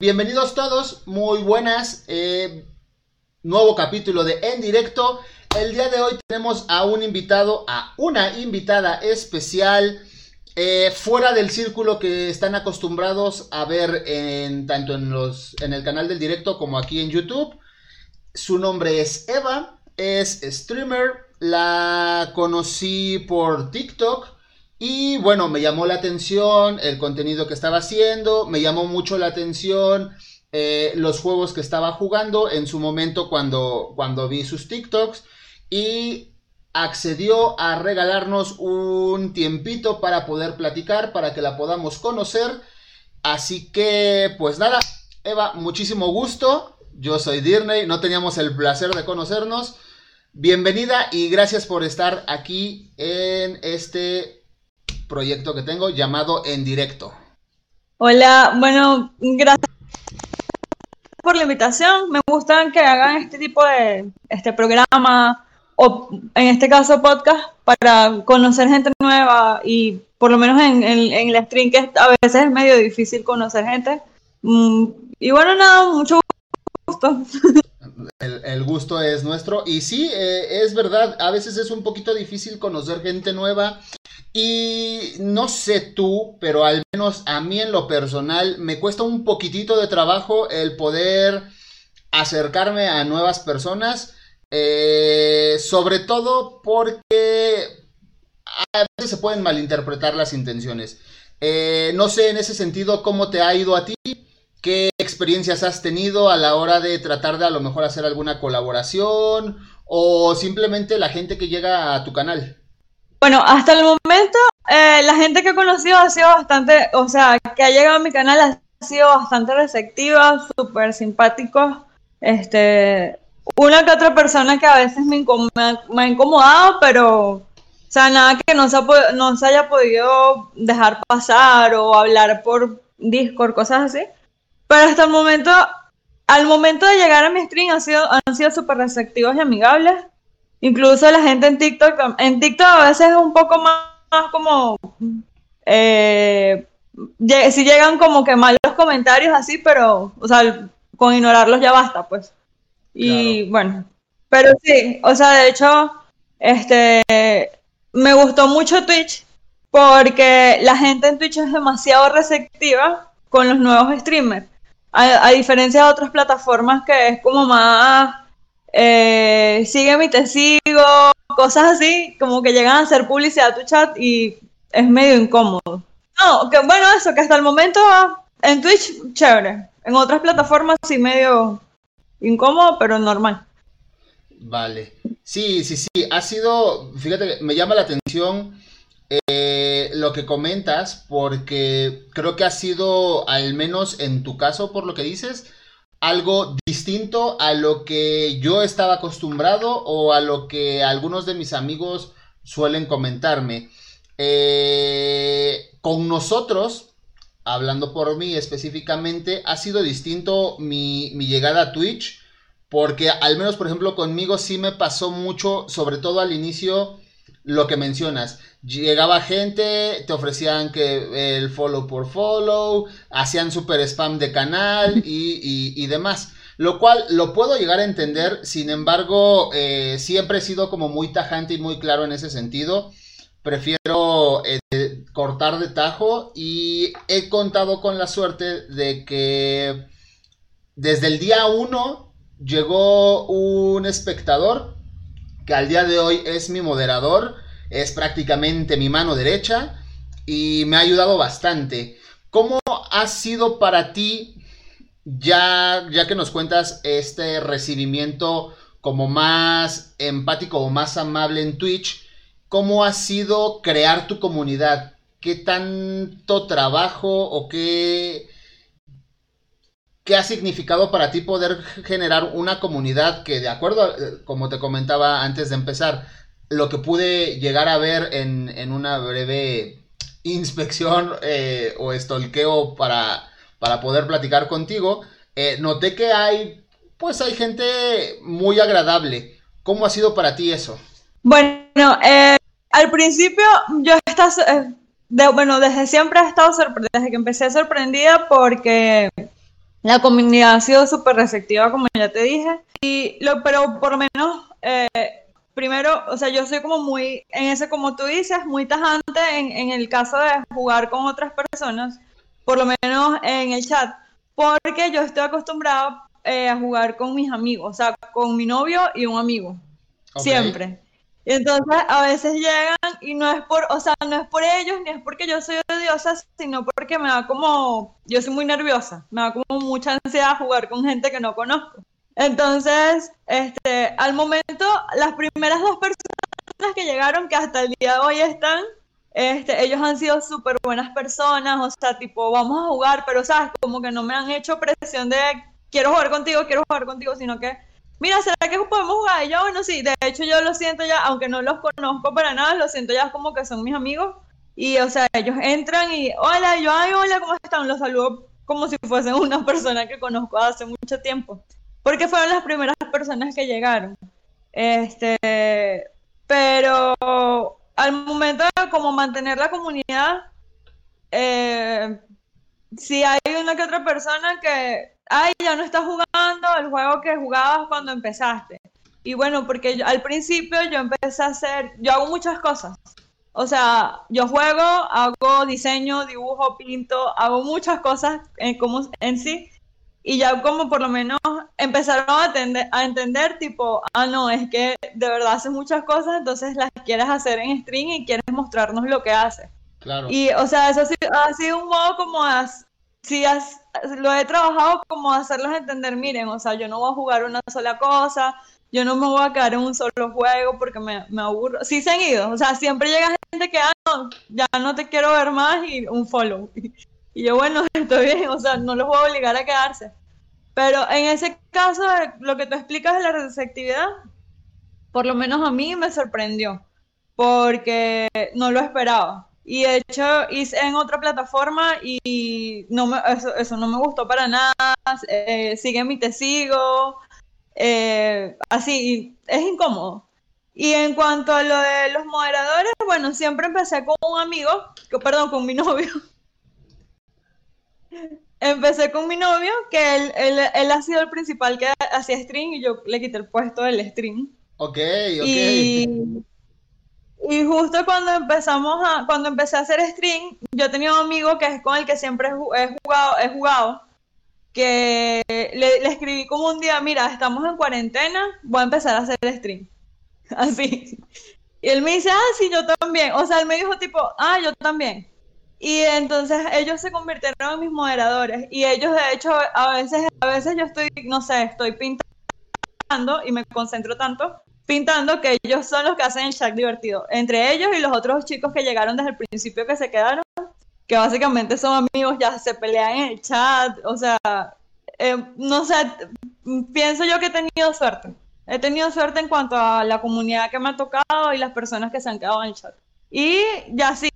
Bienvenidos todos, muy buenas. Eh, nuevo capítulo de En Directo. El día de hoy tenemos a un invitado, a una invitada especial. Eh, fuera del círculo que están acostumbrados a ver en, tanto en, los, en el canal del directo como aquí en YouTube. Su nombre es Eva, es streamer, la conocí por TikTok y bueno, me llamó la atención el contenido que estaba haciendo, me llamó mucho la atención eh, los juegos que estaba jugando en su momento cuando, cuando vi sus TikToks y accedió a regalarnos un tiempito para poder platicar, para que la podamos conocer. Así que, pues nada, Eva, muchísimo gusto. Yo soy Dirney, no teníamos el placer de conocernos. Bienvenida y gracias por estar aquí en este proyecto que tengo llamado En Directo. Hola, bueno, gracias por la invitación. Me gusta que hagan este tipo de este programa o en este caso podcast para conocer gente nueva y por lo menos en, en, el stream que a veces es medio difícil conocer gente. Mm, y bueno, nada, mucho gusto. El, gusto es nuestro. Y sí, eh, es verdad, a veces es un poquito difícil conocer gente nueva. Y no sé tú, pero al menos a mí en lo personal me cuesta un poquitito de trabajo el poder acercarme a nuevas personas. Eh, sobre todo porque a veces se pueden malinterpretar las intenciones. Eh, no sé en ese sentido cómo te ha ido a ti. ¿Qué experiencias has tenido a la hora de tratar de a lo mejor hacer alguna colaboración o simplemente la gente que llega a tu canal? Bueno, hasta el momento eh, la gente que he conocido ha sido bastante, o sea, que ha llegado a mi canal ha sido bastante receptiva, súper simpático. Este, una que otra persona que a veces me, me, ha incomodado, pero, o sea, nada que no se, no se haya podido dejar pasar o hablar por Discord, cosas así. Pero hasta el momento, al momento de llegar a mi stream han sido, han sido súper receptivos y amigables. Incluso la gente en TikTok, en TikTok a veces es un poco más, como, eh, si llegan como que malos comentarios así, pero, o sea, con ignorarlos ya basta, pues. Y bueno, pero sí, o sea, de hecho, este, me gustó mucho Twitch porque la gente en Twitch es demasiado receptiva con los nuevos streamers. A, diferencia de otras plataformas que es como más, eh, sígueme y te sigo, cosas así, como que llegan a hacer publicidad a tu chat y es medio incómodo. No, que bueno, eso, que hasta el momento en Twitch, chévere. En otras plataformas sí medio incómodo, pero normal. Vale. Sí, sí, sí. Ha sido, fíjate, me llama la atención eh, lo que comentas, porque creo que ha sido, al menos en tu caso, por lo que dices, algo distinto a lo que yo estaba acostumbrado o a lo que algunos de mis amigos suelen comentarme. Eh, con nosotros, hablando por mí específicamente, ha sido distinto mi, mi llegada a Twitch, porque al menos, por ejemplo, conmigo sí me pasó mucho, sobre todo al inicio, lo que mencionas llegaba gente, te ofrecían que el follow por follow, hacían super spam de canal y, demás. Lo cual lo puedo llegar a entender, sin embargo, eh, siempre he sido como muy tajante y muy claro en ese sentido. Prefiero eh, cortar de tajo y he contado con la suerte de que desde el día 1 llegó un espectador que al día de hoy es mi moderador es prácticamente mi mano derecha y me ha ayudado bastante. ¿Cómo ha sido para ti, ya, ya que nos cuentas este recibimiento como más empático o más amable en Twitch, cómo ha sido crear tu comunidad? ¿Qué tanto trabajo o qué, qué ha significado para ti poder generar una comunidad que, de acuerdo, como te comentaba antes de empezar, lo que pude llegar a ver en, una breve inspección eh, o estolqueo para, para poder platicar contigo, eh, noté que hay, pues hay gente muy agradable. ¿Cómo ha sido para ti eso? Bueno, eh, al principio yo estaba, bueno, desde siempre he estado sorprendida, desde que empecé sorprendida porque La comunidad ha sido súper receptiva, como ya te dije. Y lo, pero por lo menos, eh, primero, o sea, yo soy como muy, en ese, como tú dices, muy tajante en, en el caso de jugar con otras personas, por lo menos en el chat, porque yo estoy acostumbrado eh, a jugar con mis amigos, o sea, con mi novio y un amigo, siempre. Entonces a veces llegan y no es por, o sea, no es por ellos ni es porque yo soy odiosa, sino porque me da como, yo soy muy nerviosa, me da como mucha ansiedad jugar con gente que no conozco. Entonces, este, al momento, las primeras dos personas que llegaron, que hasta el día de hoy están, este, ellos han sido súper buenas personas, o sea, tipo, vamos a jugar, pero, ¿sabes? Como que no me han hecho presión de quiero jugar contigo, quiero jugar contigo, sino que, mira, ¿será que podemos jugar? Y yo, bueno, sí, de hecho yo lo siento ya, aunque no los conozco para nada, lo siento ya como que son mis amigos. Y, o sea, ellos entran y, hola, yo, ay, hola, ¿cómo están? Los saludo como si fuesen una persona que conozco hace mucho tiempo. Porque fueron las primeras personas que llegaron. Este, pero al momento de como mantener la comunidad, eh, si hay una que otra persona que, ay, ya no estás jugando el juego que jugabas cuando empezaste. Y bueno, porque al principio yo empecé a hacer, yo hago muchas cosas. O sea, yo juego, hago diseño, dibujo, pinto, hago muchas cosas en, como, en sí. Y ya como por lo menos empezaron a, a entender tipo, ah, no, es que de verdad haces muchas cosas, entonces las quieres hacer en stream y quieres mostrarnos lo que haces. Claro. Y, o sea, eso ha sido, un modo como, si lo he trabajado como hacerlos entender, miren, o sea, yo no voy a jugar una sola cosa, yo no me voy a quedar en un solo juego porque me, me aburro. Sí se han ido, o sea, siempre llega gente que, ah, no, ya no te quiero ver más y un follow. Y yo, bueno, estoy bien, o sea, no los voy a obligar a quedarse. Pero en ese caso, lo que tú explicas de la receptividad, por lo menos a mí me sorprendió, porque no lo esperaba. Y de hecho hice en otra plataforma y no me, eso, no me gustó para nada. Eh, sigue mi te sigo. Eh, así, es incómodo. Y en cuanto a lo de los moderadores, bueno, siempre empecé con un amigo, que, perdón, con mi novio. empecé con mi novio, que él, él, él, ha sido el principal que hacía stream y yo le quité el puesto del stream. Ok, ok. Y, y justo cuando empezamos a, cuando empecé a hacer stream, yo tenía un amigo que es con el que siempre he jugado, he jugado que le, escribí como un día, mira, estamos en cuarentena, voy a empezar a hacer stream. Así. Y él me dice, ah, sí, yo también. O sea, él me dijo tipo, ah, yo también. Y entonces ellos se convirtieron en mis moderadores. Y ellos, de hecho, a veces, a veces yo estoy, no sé, estoy pintando y me concentro tanto pintando que ellos son los que hacen el chat divertido. Entre ellos y los otros chicos que llegaron desde el principio que se quedaron, que básicamente son amigos, ya se pelean en el chat, o sea, eh, no sé, pienso yo que he tenido suerte. He tenido suerte en cuanto a la comunidad que me ha tocado y las personas que se han quedado en el chat. Y ya sí,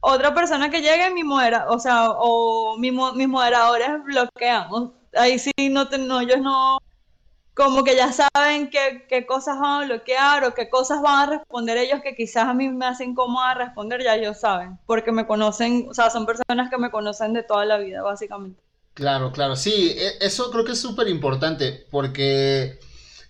otra persona que llegue, mi modera, o sea, o mis moderadores bloquean. Ahí sí, no, no ellos no, como que ya saben qué, qué, cosas van a bloquear o qué cosas van a responder ellos que quizás a mí me hacen cómoda responder, ya ellos saben, porque me conocen, o sea, son personas que me conocen de toda la vida, básicamente. Claro, claro, sí, e, eso creo que es súper importante, porque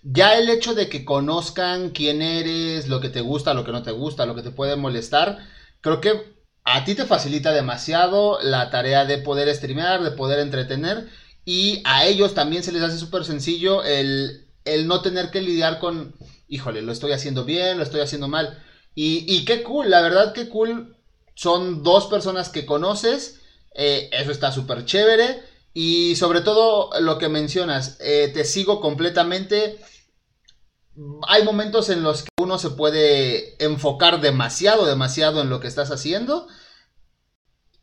ya el hecho de que conozcan quién eres, lo que te gusta, lo que no te gusta, lo que te puede molestar, creo que a ti te facilita demasiado la tarea de poder streamear, de poder entretener y a ellos también se les hace súper sencillo el, no tener que lidiar con, híjole, lo estoy haciendo bien, lo estoy haciendo mal. Y, y qué cool, la verdad qué cool. Son dos personas que conoces, eh, eso está súper chévere. Y sobre todo lo que mencionas, eh, te sigo completamente. Hay momentos en los que uno se puede enfocar demasiado, demasiado en lo que estás haciendo.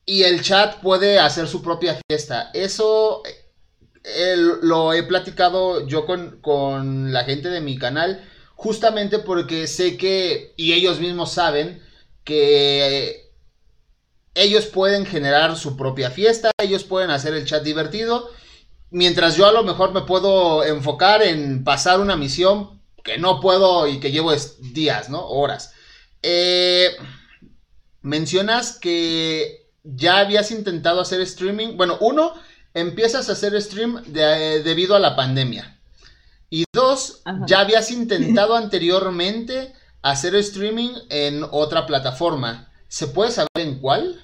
Y el chat puede hacer su propia fiesta. Eso lo he platicado yo con, la gente de mi canal, justamente porque sé que, y ellos mismos saben, que ellos pueden generar su propia fiesta, ellos pueden hacer el chat divertido, mientras yo a lo mejor me puedo enfocar en pasar una misión que no puedo y que llevo días, ¿no? Horas. Eh, mencionas que ya habías intentado hacer streaming. Bueno, uno, empiezas a hacer stream de- debido a la pandemia. Y dos, Ajá. ya habías intentado anteriormente hacer streaming en otra plataforma. ¿Se puede saber en cuál?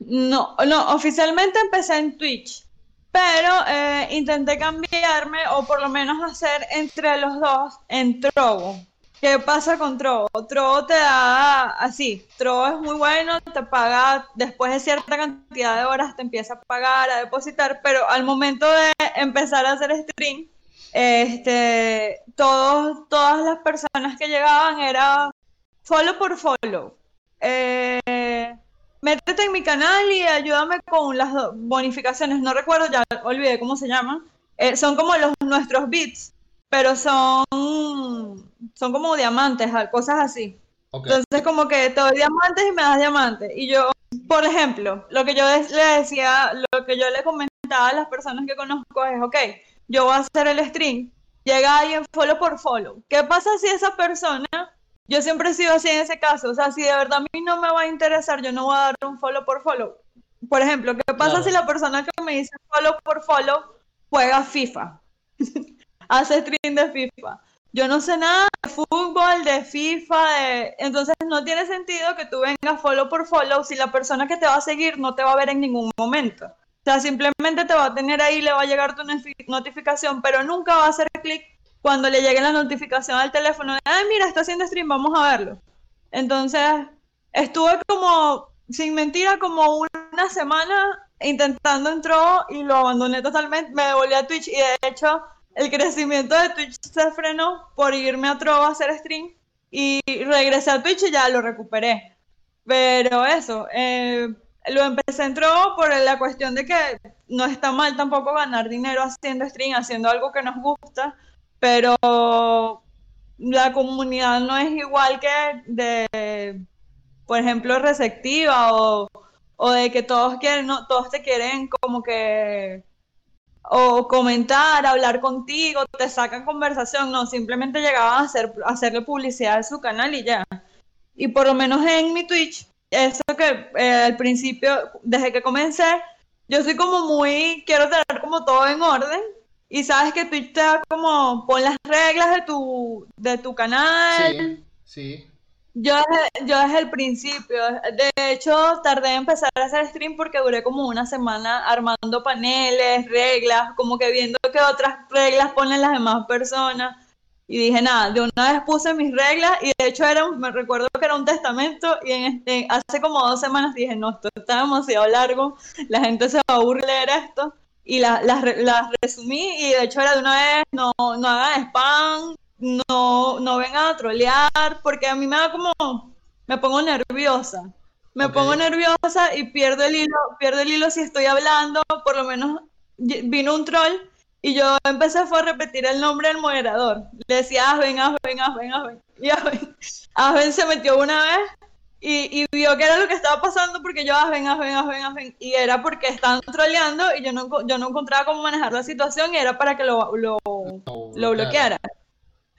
No, no, oficialmente empecé en Twitch, pero eh, intenté cambiarme o por lo menos hacer entre los dos en Trovo. ¿Qué pasa con Trovo? Trovo te da así, Trovo es muy bueno, te paga después de cierta cantidad de horas, te empieza a pagar, a depositar, pero al momento de empezar a hacer stream, este, todos, todas las personas que llegaban era follow por follow. Eh, métete en mi canal y ayúdame con las bonificaciones. No recuerdo, ya olvidé cómo se llaman. Eh, son como los nuestros bits, pero son, son como diamantes, al- cosas así. Ok. Entonces, como que te doy diamantes y me das diamantes. Y yo, por ejemplo, lo que yo le decía, lo que yo le comentaba a las personas que conozco es, ok, yo voy a hacer el stream, llega alguien follow por follow. ¿Qué pasa si esa persona, yo siempre he sido así en ese caso, o sea, si de verdad a mí no me va a interesar, yo no voy a dar un follow por follow. Por ejemplo, ¿qué pasa Claro. si la persona que me dice follow por follow juega FIFA? Hace stream de FIFA. Yo no sé nada de fútbol, de FIFA, de... entonces no tiene sentido que tú vengas follow por follow si la persona que te va a seguir no te va a ver en ningún momento. O sea, simplemente te va a tener ahí, le va a llegar tu notificación, pero nunca va a hacer clic cuando le llegue la notificación al teléfono de, ay, mira, está haciendo stream, vamos a verlo. Entonces, estuve como, sin mentira, como una semana intentando entrar y lo abandoné totalmente, me devolví a Twitch y de hecho el crecimiento de Twitch se frenó por irme a Trovo a hacer stream y regresé a Twitch y ya lo recuperé. Pero eso, eh, lo empecé en Trovo por la cuestión de que no está mal tampoco ganar dinero haciendo stream, haciendo algo que nos gusta, pero la comunidad no es igual que de, por ejemplo, receptiva o, o de que todos quieren, no, todos te quieren como que o comentar, hablar contigo, te sacan conversación, no, simplemente llegaban a, hacer, hacerle publicidad a su canal y ya. Y por lo menos en mi Twitch, eso que eh, al principio, desde que comencé, yo soy como muy, quiero tener como todo en orden. Y sabes que Twitch te da como, pon las reglas de tu, de tu canal, Sí, sí. Yo yo desde el principio, de hecho, tardé en empezar a hacer stream porque duré como una semana armando paneles, reglas, como que viendo que otras reglas ponen las demás personas. Y dije, nada, de una vez puse mis reglas y de hecho era me recuerdo que era un testamento y en este, hace como dos semanas dije, no, esto está demasiado largo, la gente se va a aburrir esto. Y la- las re- las resumí y de hecho era de una vez, no, no hagan spam, no, no vengan a trolear, porque a mí me da como, me pongo nerviosa. Me pongo nerviosa y pierdo el hilo, pierdo el hilo si estoy hablando, por lo menos vino un troll y yo empecé fue a repetir el nombre del moderador. Le decía, Asben, Asben, Asben, Asben. Y Asben, Asben se metió una vez y, y vio que era lo que estaba pasando porque yo, Asben, Asben, Asben, Asben. Y era porque estaban troleando y yo no, enco- yo no encontraba cómo manejar la situación y era para que lo, lo, lo bloqueara.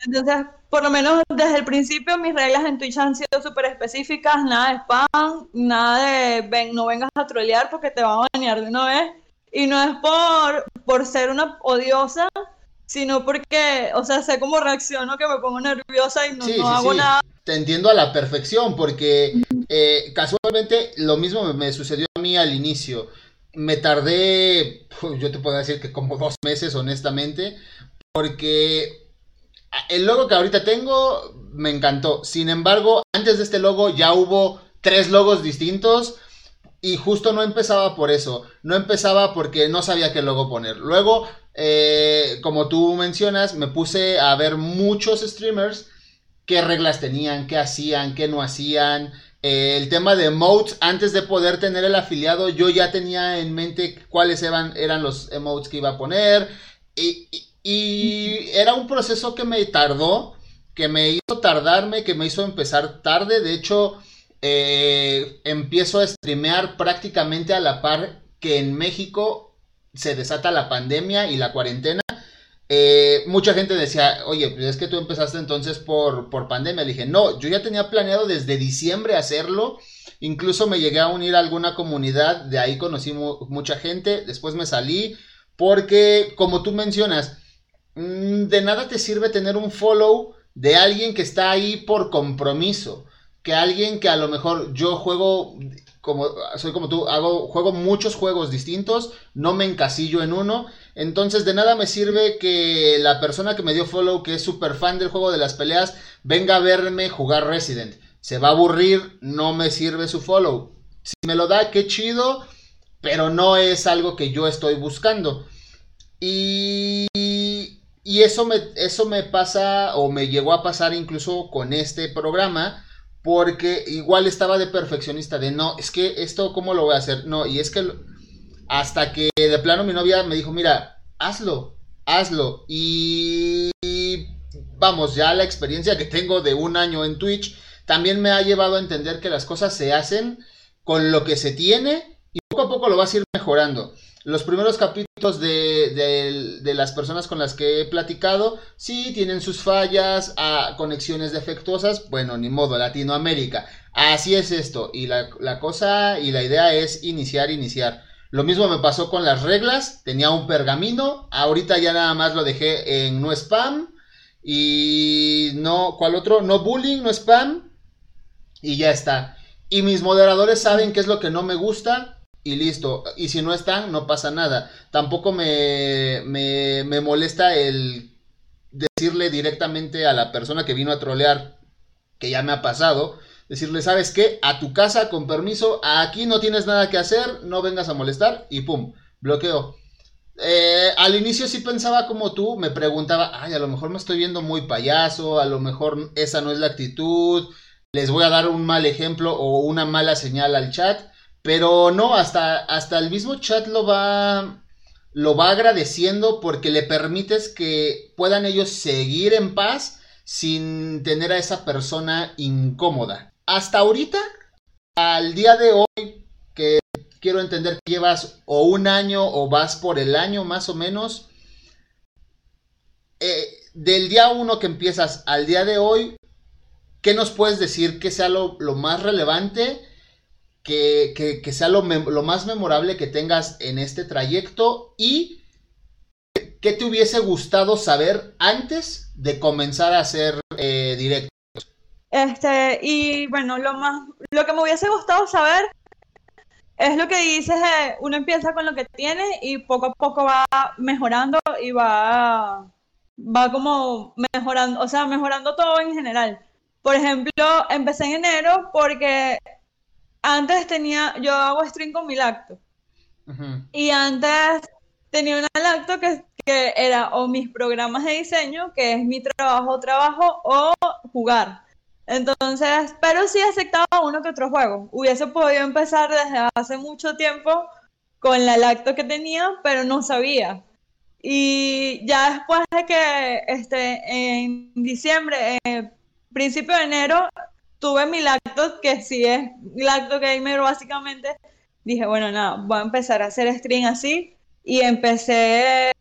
Entonces, por lo menos desde el principio mis reglas en Twitch han sido súper específicas, nada de spam, nada de ven, no vengas a trolear porque te van a banear de una vez. Y no es por, por ser una odiosa, sino porque, o sea, sé cómo reacciono, que me pongo nerviosa y no, Sí, no sí, hago sí. nada. Te entiendo a la perfección porque eh, casualmente lo mismo me, me sucedió a mí al inicio. Me tardé, yo te puedo decir que como dos meses, honestamente, porque el logo que ahorita tengo me encantó. Sin embargo, antes de este logo ya hubo tres logos distintos y justo no empezaba por eso. No empezaba porque no sabía qué logo poner. Luego, eh, como tú mencionas, me puse a ver muchos streamers qué reglas tenían, qué hacían, qué no hacían. Eh, el tema de emotes, antes de poder tener el afiliado, yo ya tenía en mente cuáles eran, los emotes que iba a poner. Y- y era un proceso que me tardó, que me hizo tardarme, que me hizo empezar tarde. De hecho, eh, empiezo a streamear prácticamente a la par que en México se desata la pandemia y la cuarentena. Eh, mucha gente decía, oye, pues es que tú empezaste entonces por, por pandemia. Le dije, no, yo ya tenía planeado desde diciembre hacerlo incluso me llegué a unir a alguna comunidad, de ahí conocí mucha gente, después me salí, porque como tú mencionas, de nada te sirve tener un follow de alguien que está ahí por compromiso, que alguien que a lo mejor yo juego como soy como tú, hago juego muchos juegos distintos, no me encasillo en uno, entonces de nada me sirve que la persona que me dio follow, que es súper fan del juego de las peleas, venga a verme jugar Resident. Se va a aburrir, no me sirve su follow. Si me lo da, qué chido, pero no es algo que yo estoy buscando. Y, y eso, me, eso me pasa o me llegó a pasar incluso con este programa porque igual estaba de perfeccionista, de no, es que esto, ¿cómo lo voy a hacer? No, y es que hasta que de plano mi novia me dijo, mira, hazlo, hazlo. Y vamos, ya la experiencia que tengo de un año en Twitch también me ha llevado a entender que las cosas se hacen con lo que se tiene y poco a poco lo vas a ir mejorando. Los primeros capítulos de, las personas con las que he platicado, sí, tienen sus fallas, a conexiones defectuosas, bueno, ni modo, Latinoamérica. Así es esto, y la, la cosa y la idea es iniciar, iniciar. Lo mismo me pasó con las reglas, tenía un pergamino, ahorita ya nada más lo dejé en no spam, y no, ¿cuál otro? No bullying, no spam, y ya está. Y mis moderadores saben qué es lo que no me gusta, y listo. Y si no están, no pasa nada. Tampoco me, me, me molesta el decirle directamente a la persona que vino a trolear, que ya me ha pasado, decirle, ¿sabes qué? A tu casa, con permiso, aquí no tienes nada que hacer, no vengas a molestar y pum, bloqueo. Eh, al inicio sí pensaba como tú, me preguntaba, ay, a lo mejor me estoy viendo muy payaso, a lo mejor esa no es la actitud, les voy a dar un mal ejemplo o una mala señal al chat. Pero no, hasta, hasta el mismo chat lo va, lo va agradeciendo porque le permites que puedan ellos seguir en paz sin tener a esa persona incómoda. Hasta ahorita, al día de hoy, que quiero entender que llevas o un año o vas por el año más o menos, eh, del día uno que empiezas al día de hoy, ¿qué nos puedes decir que sea lo, lo más relevante? Que, sea lo, más memorable que tengas en este trayecto y qué te hubiese gustado saber antes de comenzar a hacer eh, directos. Este, y bueno, lo más, lo que me hubiese gustado saber es lo que dices, uno empieza con lo que tiene y poco a poco va mejorando y va, va como mejorando, o sea, mejorando todo en general. Por ejemplo, empecé en enero porque antes tenía, yo hago stream con mi lacto. Y antes tenía una lacto que, que era o mis programas de diseño, que es mi trabajo, trabajo, o jugar. Entonces, pero sí aceptaba uno que otro juego. Hubiese podido empezar desde hace mucho tiempo con la lacto que tenía, pero no sabía. Y ya después de que este, en diciembre, eh, principio de enero, tuve mi lacto, que sí es lacto gamer básicamente, dije, bueno, nada, voy a empezar a hacer stream así. Y empecé,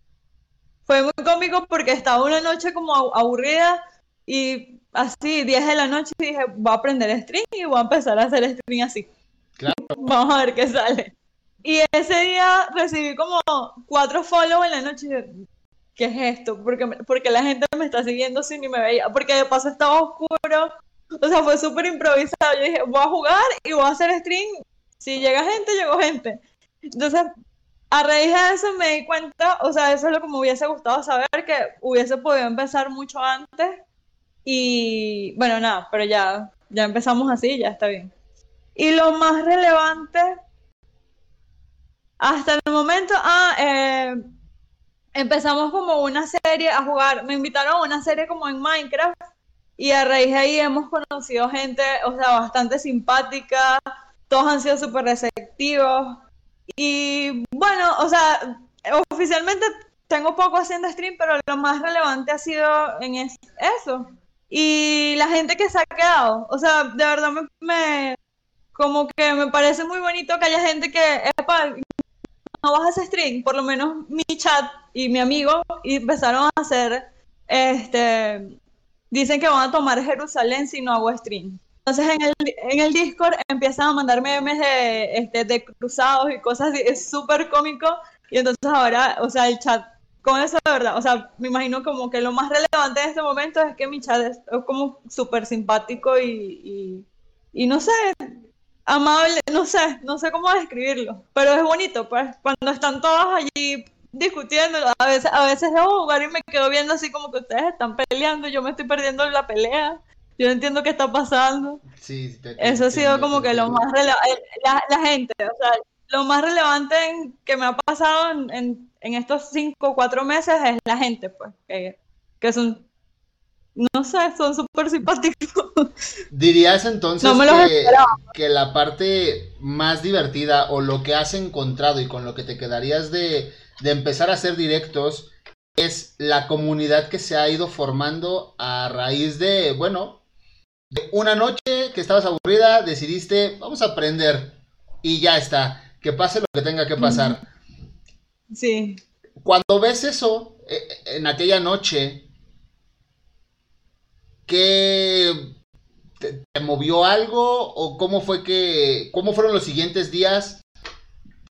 fue muy cómico porque estaba una noche como aburrida y así, 10 de la noche, dije, voy a aprender stream y voy a empezar a hacer stream así. Claro. Vamos a ver qué sale. Y ese día recibí como cuatro follows en la noche. ¿Qué es esto? Porque, porque la gente me está siguiendo sin ni me veía. Porque de paso estaba oscuro o sea, fue súper improvisado. Yo dije, voy a jugar y voy a hacer stream. Si llega gente, llegó gente. Entonces, a raíz de eso me di cuenta, o sea, eso es lo que me hubiese gustado saber, que hubiese podido empezar mucho antes. Y bueno, nada, pero ya, ya empezamos así, ya está bien. Y lo más relevante, hasta el momento, ah, eh, empezamos como una serie a jugar, me invitaron a una serie como en Minecraft y a raíz de ahí hemos conocido gente, o sea, bastante simpática, todos han sido súper receptivos. Y bueno, o sea, oficialmente tengo poco haciendo stream, pero lo más relevante ha sido en eso. Y la gente que se ha quedado, o sea, de verdad me, como que me parece muy bonito que haya gente que, epa, no vas a hacer stream, por lo menos mi chat y mi amigo empezaron a hacer este Dicen que van a tomar Jerusalén si no hago stream. entonces en el, en el Discord empiezan a mandar memes de, este, de cruzados y cosas así, es súper cómico. Y entonces ahora, o sea, el chat con eso de verdad, o sea, me imagino como que lo más relevante en este momento es que mi chat es, como súper simpático y, y, no sé, amable, no sé, no sé cómo describirlo, pero es bonito, pues, cuando están todos allí discutiendo, a veces, a veces debo jugar y me quedo viendo así como que ustedes están peleando, yo me estoy perdiendo la pelea, yo no entiendo qué está pasando. Sí, Eso ha sido como que lo más relevante, la, la, gente, o sea, lo más relevante que me ha pasado en, en, estos cinco o cuatro meses es la gente, pues, que, que son, no sé, son súper simpáticos. ¿Dirías entonces que, que, la parte más divertida o lo que has encontrado y con lo que te quedarías de, de empezar a hacer directos es la comunidad que se ha ido formando a raíz de, bueno, de una noche que estabas aburrida, decidiste, vamos a aprender y ya está que pase lo que tenga que pasar. Sí. Cuando ves eso eh, en aquella noche, ¿qué te, movió algo o cómo fue que, cómo fueron los siguientes días?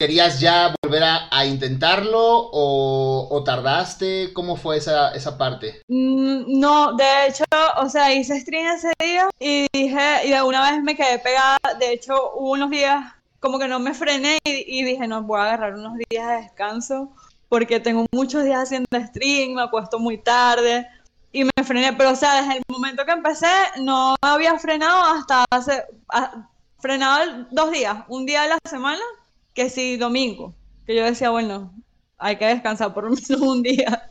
¿Querías ya volver a, intentarlo o, tardaste? ¿Cómo fue esa, esa parte? Mm, no, de hecho, o sea, hice stream ese día y dije, y de una vez me quedé pegada. De hecho, hubo unos días como que no me frené y, dije, no, voy a agarrar unos días de descanso porque tengo muchos días haciendo stream, me acuesto muy tarde y me frené, pero o sea, desde el momento que empecé no había frenado hasta hace, frenado dos días, un día de la semana, que sí, domingo, que yo decía, bueno, hay que descansar por lo menos un día.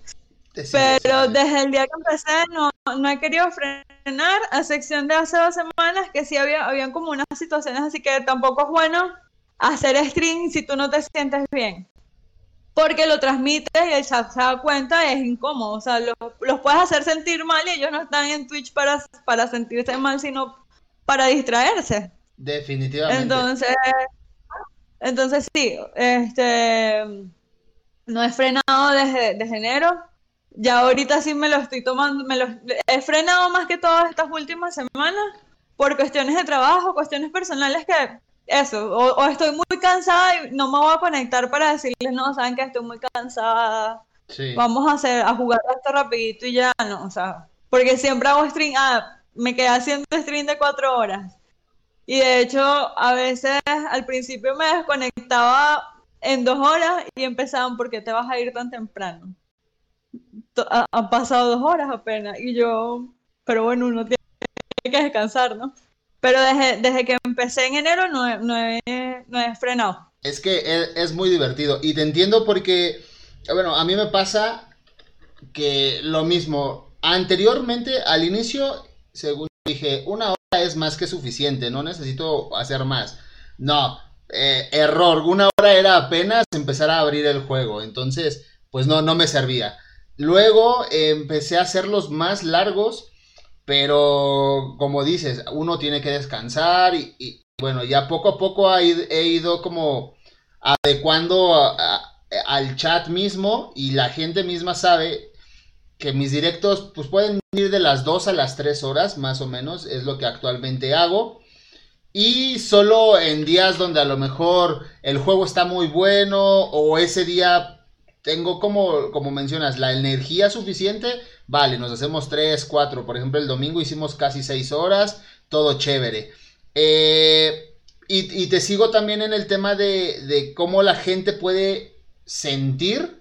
Pero desde el día que empecé no, no he querido frenar, a excepción de hace dos semanas, que sí había, habían como unas situaciones así que tampoco es bueno hacer stream si tú no te sientes bien. Porque lo transmites y el chat se da cuenta, es incómodo. O sea, los, puedes hacer sentir mal y ellos no están en Twitch para, para sentirse mal, sino para distraerse. Definitivamente. Entonces, entonces sí, este no he frenado desde, desde enero ya ahorita sí me lo estoy tomando, me lo he frenado más que todas estas últimas semanas por cuestiones de trabajo, cuestiones personales que eso, o, estoy muy cansada y no me voy a conectar para decirles, no, saben que estoy muy cansada, vamos a hacer, a jugar esto rapidito y ya, no, o sea, porque siempre hago stream, ah, me quedé haciendo stream de cuatro horas. Y de hecho, a veces al principio me desconectaba en dos horas y empezaban, ¿por qué te vas a ir tan temprano? han pasado dos horas apenas y yo, pero bueno, uno tiene que descansar, ¿no? Pero desde, desde que empecé en enero no he, no he, no he frenado. Es que es, muy divertido y te entiendo porque, bueno, a mí me pasa que lo mismo, anteriormente al inicio, según dije, una hora es más que suficiente, no necesito hacer más. No, eh, error, una hora era apenas empezar a abrir el juego, entonces, pues no, no me servía. Luego empecé a hacerlos más largos, pero como dices, uno tiene que descansar y, bueno, ya poco a poco he ido como adecuando al chat mismo y la gente misma sabe que mis directos pues pueden ir de las 2 a las 3 horas más o menos, es lo que actualmente hago. Y solo en días donde a lo mejor el juego está muy bueno o ese día tengo como, como mencionas, la energía suficiente, vale, nos hacemos 3, 4, por ejemplo el domingo hicimos casi 6 horas, todo chévere. Eh, y, te sigo también en el tema de, de cómo la gente puede sentir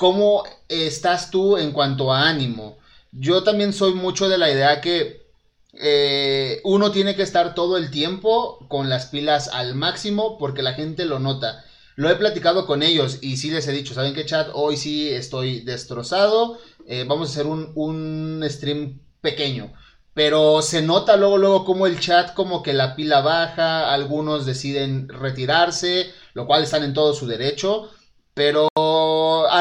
cómo estás tú en cuanto a ánimo. Yo también soy mucho de la idea que eh, uno tiene que estar todo el tiempo con las pilas al máximo porque la gente lo nota. Lo he platicado con ellos y sí les he dicho, ¿saben qué chat? Hoy sí estoy destrozado. Eh, vamos a hacer un, stream pequeño. Pero se nota luego, luego como el chat como que la pila baja, algunos deciden retirarse, lo cual están en todo su derecho. Pero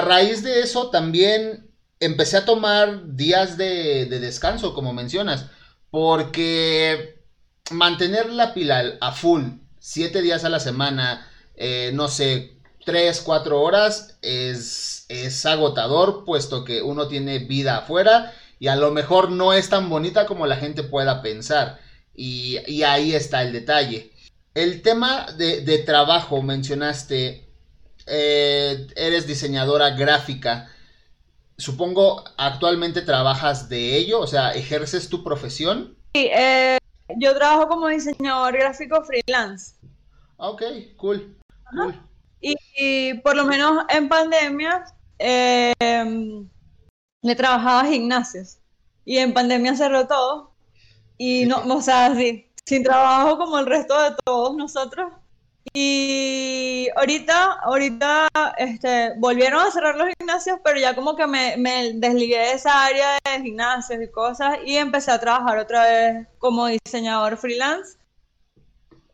raíz de eso también empecé a tomar días de, de descanso, como mencionas. Porque mantener la pila a full, siete días a la semana, eh, no sé, 3, 4 horas es, es agotador, puesto que uno tiene vida afuera y a lo mejor no es tan bonita como la gente pueda pensar. Y, ahí está el detalle. El tema de, trabajo, mencionaste, eh, eres diseñadora gráfica. Supongo actualmente trabajas de ello, o sea, ejerces tu profesión. Sí, eh, yo trabajo como diseñador gráfico freelance. Ok, cool. Y, por lo menos en pandemia eh, le trabajaba a gimnasios. Y en pandemia cerró todo. Y no, o sea, sí, sin trabajo como el resto de todos nosotros. Y ahorita, ahorita, este, volvieron a cerrar los gimnasios, pero ya como que me, me desligué de esa área de gimnasios y cosas y empecé a trabajar otra vez como diseñador freelance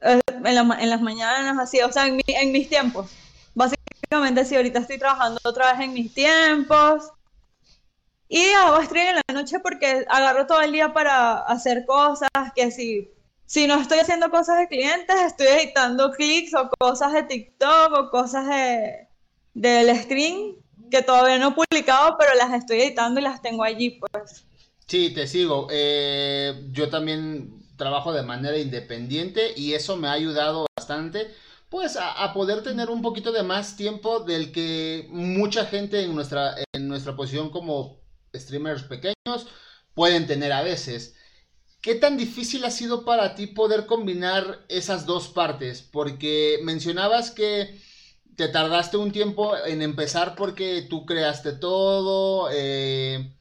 eh, en, en las mañanas, así, o sea, en, en mis tiempos. Básicamente, sí, ahorita estoy trabajando otra vez en mis tiempos y hago stream en la noche porque agarro todo el día para hacer cosas, que si, si no estoy haciendo cosas de clientes, estoy editando clics o cosas de TikTok o cosas de, del stream que todavía no he publicado, pero las estoy editando y las tengo allí, pues. Sí, te sigo. Eh, yo también trabajo de manera independiente y eso me ha ayudado bastante pues a, poder tener un poquito de más tiempo del que mucha gente en nuestra, en nuestra posición como streamers pequeños pueden tener a veces. ¿Qué tan difícil ha sido para ti poder combinar esas dos partes? Porque mencionabas que te tardaste un tiempo en empezar porque tú creaste todo. Eh,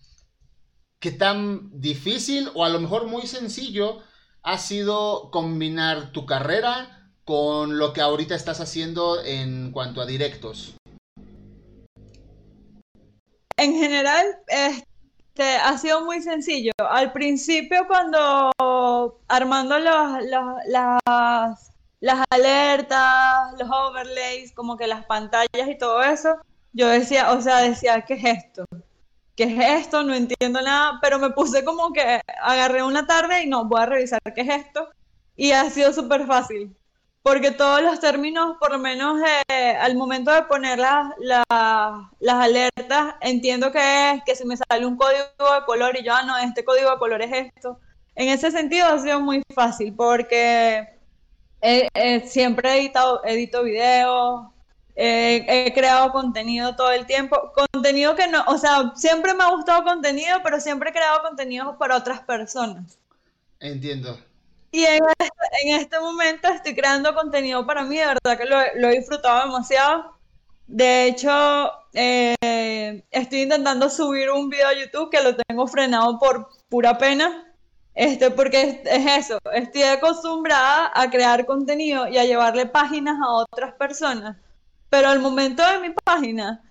¿Qué tan difícil o a lo mejor muy sencillo ha sido combinar tu carrera con lo que ahorita estás haciendo en cuanto a directos? En general, este, ha sido muy sencillo. Al principio, cuando armando los, las, las alertas, los overlays, como que las pantallas y todo eso, yo decía, o sea, decía, ¿qué es esto? ¿Qué es esto? No entiendo nada, pero me puse como que agarré una tarde y no, voy a revisar qué es esto. Y ha sido súper fácil porque todos los términos, por lo menos eh, al momento de poner las alertas, entiendo que es que si me sale un código de color y yo, ah, no, este código de color es esto. En ese sentido ha sido muy fácil porque siempre he editado, edito videos, he creado contenido todo el tiempo. Contenido que no, o sea, siempre me ha gustado contenido, pero siempre he creado contenido para otras personas. Entiendo. Y en este, momento estoy creando contenido para mí, de verdad que lo, he disfrutado demasiado. De hecho, eh, estoy intentando subir un video a YouTube que lo tengo frenado por pura pena, este, porque es, eso, estoy acostumbrada a crear contenido y a llevarle páginas a otras personas, pero al momento de mi página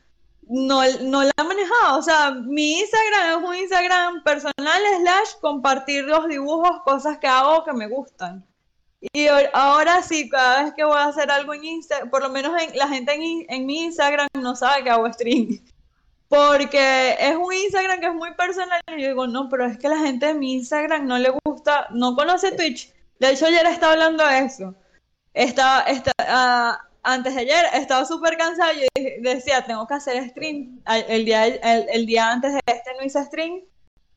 no, no la manejado. O sea, mi Instagram es un Instagram personal slash compartir los dibujos, cosas que hago que me gustan. Y ahora sí, cada vez que voy a hacer algo en Instagram, por lo menos la gente en, en, mi Instagram no sabe que hago stream. Porque es un Instagram que es muy personal. Y yo digo, no, pero es que la gente de mi Instagram no le gusta, no conoce Twitch. De hecho, ayer estaba hablando de eso. Está, está, uh, antes de ayer estaba súper cansada y decía, tengo que hacer stream. El día, el, día antes de este no hice stream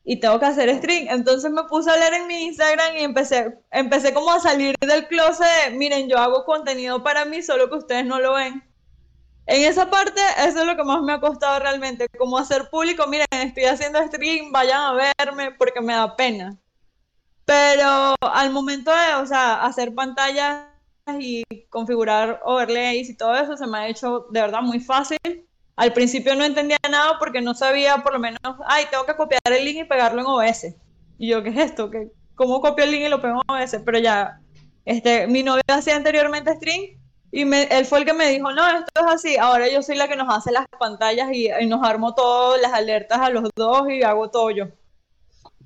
y tengo que hacer stream. Entonces me puse a leer en mi Instagram y empecé, empecé como a salir del closet miren, yo hago contenido para mí, solo que ustedes no lo ven. En esa parte, eso es lo que más me ha costado realmente, como hacer público, miren, estoy haciendo stream, vayan a verme porque me da pena. Pero al momento de, o sea, hacer pantallas y configurar overlays y todo eso se me ha hecho de verdad muy fácil. Al principio no entendía nada porque no sabía por lo menos, ay, tengo que copiar el link y pegarlo en OBS. Y yo, ¿qué es esto? ¿Qué, ¿Cómo copio el link y lo pego en OBS? Pero ya, este, mi novia hacía anteriormente stream y me, él fue el que me dijo, no, esto es así, ahora yo soy la que nos hace las pantallas y, y nos armo todas las alertas a los dos y hago todo yo.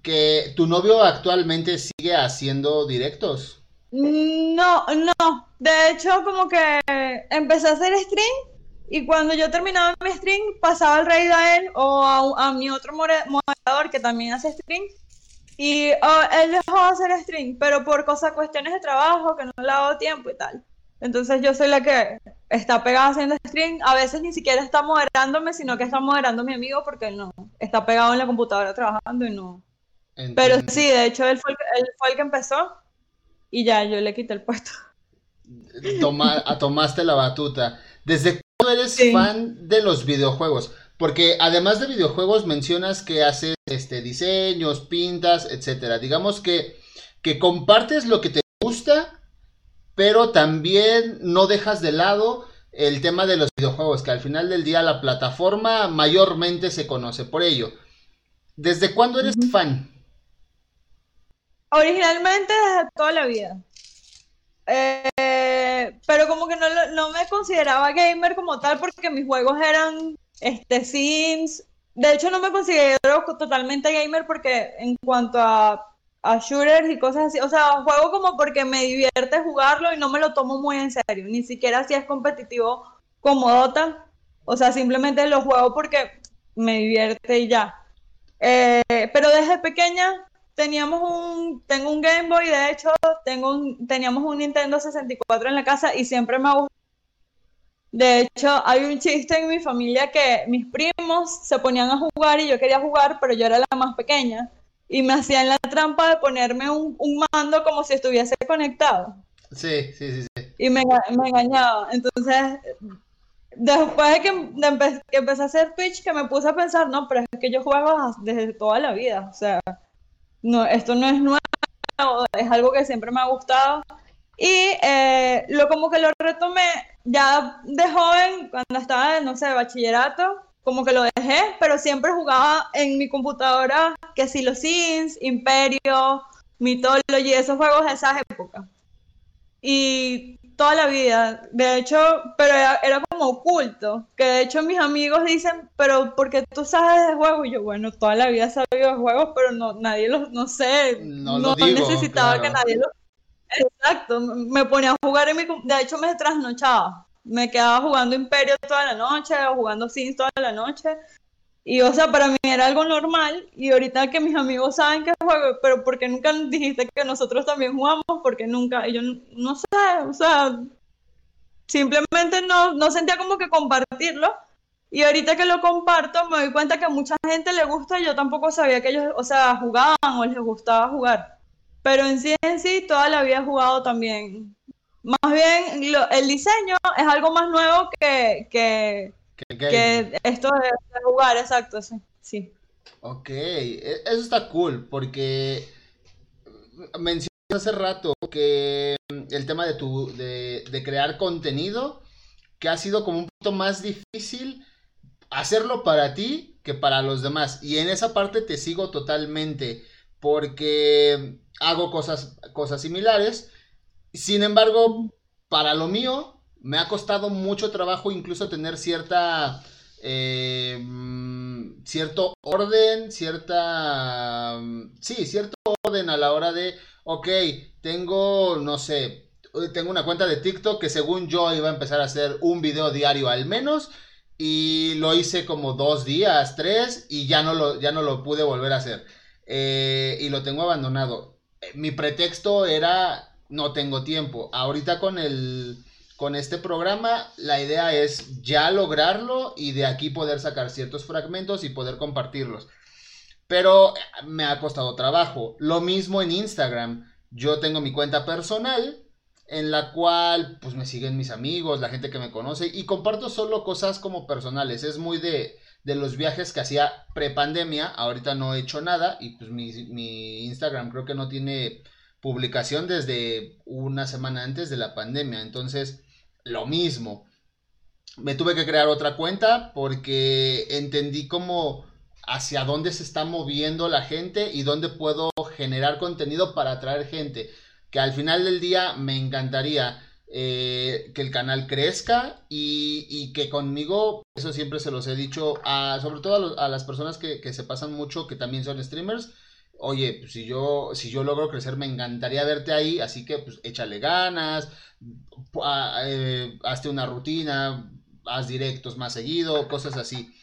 ¿Que tu novio actualmente sigue haciendo directos? No, no. De hecho, como que empecé a hacer stream y cuando yo terminaba mi stream pasaba el rey a él o a, mi otro moderador que también hace stream y oh, él dejó de hacer stream, pero por cosas, cuestiones de trabajo que no le ha dado tiempo y tal. Entonces yo soy la que está pegada haciendo stream. A veces ni siquiera está moderándome, sino que está moderando mi amigo porque él no está pegado en la computadora trabajando y no. Pero sí, de hecho él fue, él fue el que empezó y ya yo le quité el puesto. Toma, tomaste la batuta. ¿Desde cuándo eres fan de los videojuegos? Porque además de videojuegos mencionas que haces este, diseños, pintas, etcétera. Digamos que, que compartes lo que te gusta, pero también no dejas de lado el tema de los videojuegos, que al final del día la plataforma mayormente se conoce por ello. ¿Desde cuándo eres fan? Originalmente desde toda la vida. Eh, pero como que no, no me consideraba gamer como tal porque mis juegos eran este, Sims. De hecho, no me considero totalmente gamer porque en cuanto a, a shooters y cosas así, o sea, juego como porque me divierte jugarlo y no me lo tomo muy en serio. Ni siquiera si es competitivo como Dota. O sea, simplemente lo juego porque me divierte y ya. Eh, pero desde pequeña teníamos un, tengo un Game Boy, de hecho, tengo un, teníamos un Nintendo 64 en la casa y siempre me ha gustado. De hecho, hay un chiste en mi familia que mis primos se ponían a jugar y yo quería jugar, pero yo era la más pequeña. Y me hacían la trampa de ponerme un, mando como si estuviese conectado. Sí, sí, sí. sí. Y me, me engañaba. Entonces, después de que, que, empecé a hacer Twitch, que me puse a pensar, no, pero es que yo juego desde toda la vida. O sea, no, esto no es nuevo, es algo que siempre me ha gustado. Y eh, lo como que lo retomé ya de joven, cuando estaba, no sé, de bachillerato, como que lo dejé, pero siempre jugaba en mi computadora, que si los Sims, Imperio, Mythology, esos juegos de esas épocas. Y toda la vida. De hecho, pero era, como oculto. Que de hecho mis amigos dicen, pero porque tú sabes de juegos? Y yo, bueno, toda la vida he sabido de juegos, pero no, nadie los, no sé, no, necesitaba que nadie los... Exacto, me ponía a jugar en mi... De hecho, me trasnochaba. Me quedaba jugando Imperio toda la noche, o jugando Sims toda la noche. Y o sea, para mí era algo normal y ahorita que mis amigos saben que juego, pero ¿por qué nunca dijiste que nosotros también jugamos? Porque nunca, y yo no sé, o sea, simplemente no, no sentía como que compartirlo. Y ahorita que lo comparto me doy cuenta que a mucha gente le gusta y yo tampoco sabía que ellos, o sea, jugaban o les gustaba jugar. Pero en sí en sí toda la vida he jugado también. Más bien el diseño es algo más nuevo que, que que, esto de, jugar, exacto, sí. sí. Ok, e, eso está cool, porque mencionaste hace rato que el tema de tu de, de crear contenido, que ha sido como un poquito más difícil hacerlo para ti que para los demás. Y en esa parte te sigo totalmente, porque hago cosas, cosas similares. Sin embargo, para lo mío, me ha costado mucho trabajo incluso tener cierta... Eh, mm, cierto orden, cierta... Mm, sí, cierto orden a la hora de, ok, tengo, no sé, tengo una cuenta de TikTok que según yo iba a empezar a hacer un video diario al menos y lo hice como dos días, tres y ya no lo, ya no lo pude volver a hacer eh, y lo tengo abandonado. Mi pretexto era no tengo tiempo. Ahorita con el con este programa la idea es ya lograrlo y de aquí poder sacar ciertos fragmentos y poder compartirlos. Pero me ha costado trabajo. Lo mismo en Instagram. Yo tengo mi cuenta personal en la cual pues me siguen mis amigos, la gente que me conoce y comparto solo cosas como personales. Es muy de, de los viajes que hacía pre-pandemia. Ahorita no he hecho nada y pues mi, mi Instagram creo que no tiene publicación desde una semana antes de la pandemia. Entonces lo mismo. Me tuve que crear otra cuenta porque entendí cómo hacia dónde se está moviendo la gente y dónde puedo generar contenido para atraer gente. Que al final del día me encantaría eh, que el canal crezca y, que conmigo, eso siempre se los he dicho, a, sobre todo a, las personas que, que, se pasan mucho, que también son streamers. Oye, pues, si yo, si yo logro crecer, me encantaría verte ahí, así que pues échale ganas, eh, hazte una rutina, haz directos más seguido, cosas así.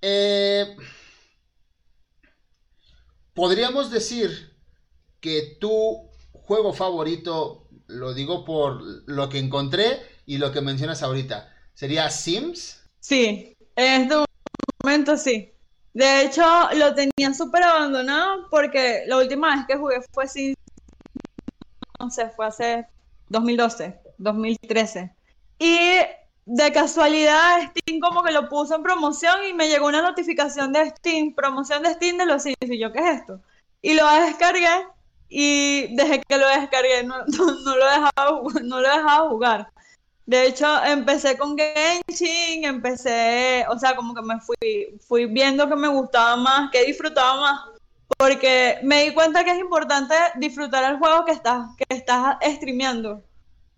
Eh, podríamos decir que tu juego favorito, lo digo por lo que encontré y lo que mencionas ahorita, ¿sería Sims? Sí, en este momento sí. De hecho, lo tenía súper abandonado porque la última vez que jugué fue Sims no sé, fue hace 2012, 2013. Y de casualidad Steam como que lo puso en promoción y me llegó una notificación de Steam, promoción de Steam de los Sims. Y yo, ¿qué es esto? Y lo descargué y desde que lo descargué no, no, lo, dejaba, no lo dejaba jugar. De hecho, empecé con Genshin, empecé, o sea, como que me fui, fui viendo que me gustaba más, que disfrutaba más, porque me di cuenta que es importante disfrutar el juego que estás, que estás streameando.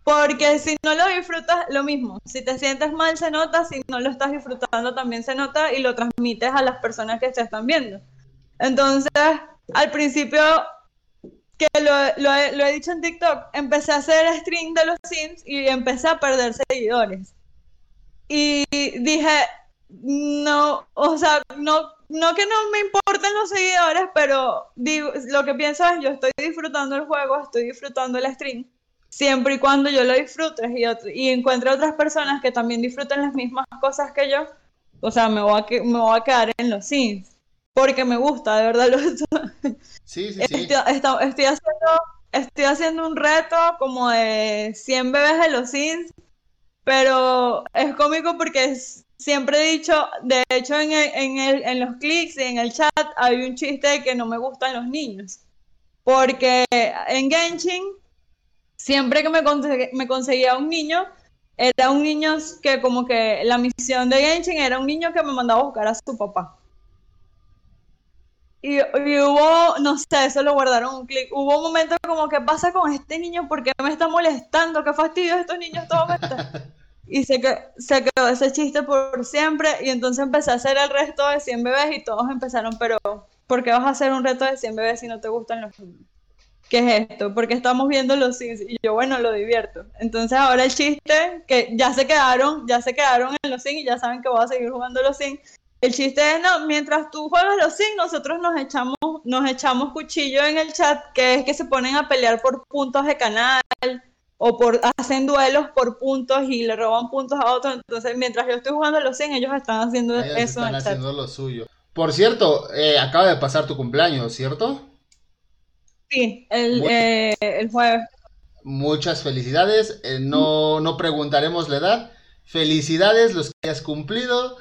Porque si no lo disfrutas, lo mismo. Si te sientes mal, se nota. Si no lo estás disfrutando, también se nota y lo transmites a las personas que te están viendo. Entonces, al principio, que lo, he, dicho en TikTok, empecé a hacer stream de los Sims y empecé a perder seguidores. Y dije, no, o sea, no, no que no me importen los seguidores, pero digo, lo que pienso es, yo estoy disfrutando el juego, estoy disfrutando el stream siempre y cuando yo lo disfrute y, y encuentre otras personas que también disfruten las mismas cosas que yo, o sea, me voy a, me voy a quedar en los Sims, porque me gusta, de verdad. Lo, sí, sí, sí. Estoy, estoy, haciendo, estoy haciendo un reto como de 100 bebés de los Sims, pero es cómico porque siempre he dicho, de hecho en, en, el, en los clics y en el chat hay un chiste de que no me gustan los niños, porque en Genshin siempre que me, me conseguía un niño, era un niño que como que la misión de Genshin era un niño que me mandaba a buscar a su papá. Y, hubo, no sé, eso lo guardaron un clic. Hubo un momento como, ¿qué pasa con este niño? ¿Por qué me está molestando? ¿Qué fastidio estos niños todos Y se, que, se quedó ese chiste por siempre. Y entonces empecé a hacer el resto de 100 bebés y todos empezaron, pero ¿por qué vas a hacer un reto de 100 bebés si no te gustan los niños? ¿qué es esto? Porque estamos viendo los Sims y yo, bueno, lo divierto. Entonces ahora el chiste, que ya se quedaron, ya se quedaron en los Sims y ya saben que voy a seguir jugando los Sims. El chiste es, no, mientras tú juegas los Sims, nosotros nos echamos, nos echamos cuchillo en el chat, que es que se ponen a pelear por puntos de canal o por hacen duelos por puntos y le roban puntos a otros. Entonces, mientras yo estoy jugando los Sims, ellos están haciendo eso. Están en el haciendo lo suyo. Por cierto, eh, acaba de pasar tu cumpleaños, ¿cierto? Sí, eh, el, jueves. Muchas felicidades. Eh, no, no preguntaremos la edad. Felicidades los que hayas cumplido.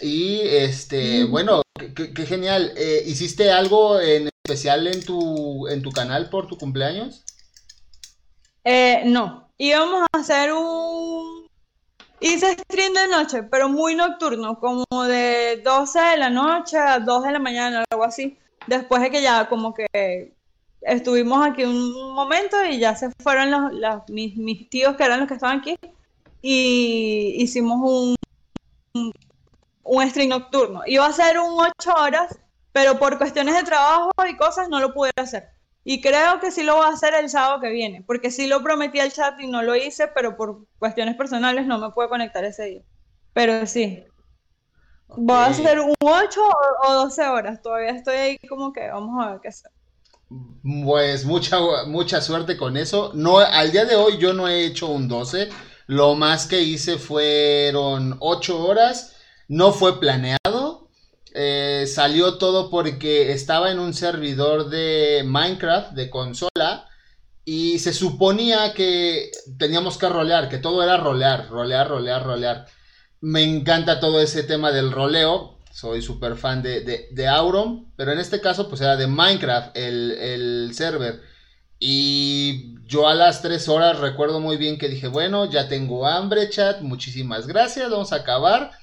Y este, bueno, qué, genial. Eh, ¿Hiciste algo en especial en tu, en tu canal por tu cumpleaños? no. Íbamos a hacer un. Hice stream de noche, pero muy nocturno, como de 12 de la noche a 2 de la mañana, algo así. Después de que ya como que estuvimos aquí un momento y ya se fueron los, mis, tíos que eran los que estaban aquí y hicimos un, un, stream nocturno. Iba a ser un 8 horas, pero por cuestiones de trabajo y cosas no lo pude hacer. Y creo que sí lo voy a hacer el sábado que viene, porque sí lo prometí al chat y no lo hice, pero por cuestiones personales no me puedo conectar ese día. Pero sí. Voy a hacer un 8 o, o 12 horas. Todavía estoy ahí como que vamos a ver qué hacer. Pues mucha, mucha suerte con eso. No, al día de hoy yo no he hecho un 12. Lo más que hice fueron 8 horas. No fue planeado. Eh, salió todo porque estaba en un servidor de Minecraft de consola. Y se suponía que teníamos que rolear, que todo era rolear, rolear, rolear, rolear. Me encanta todo ese tema del roleo soy súper fan de, de, Auron, pero en este caso pues era de Minecraft el, server. Y yo a las 3 horas recuerdo muy bien que dije, bueno, ya tengo hambre, chat, muchísimas gracias, vamos a acabar.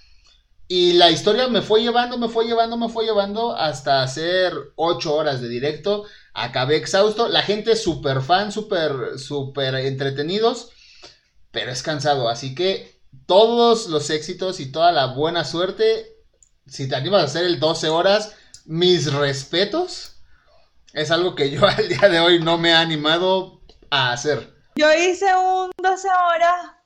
Y la historia me fue llevando, me fue llevando, me fue llevando hasta hacer 8 horas de directo. Acabé exhausto. La gente es súper fan, súper, súper entretenidos. Pero es cansado. Así que todos los éxitos y toda la buena suerte si te animas a hacer el 12 horas, mis respetos. Es algo que yo al día de hoy no me he animado a hacer. Yo hice un 12 horas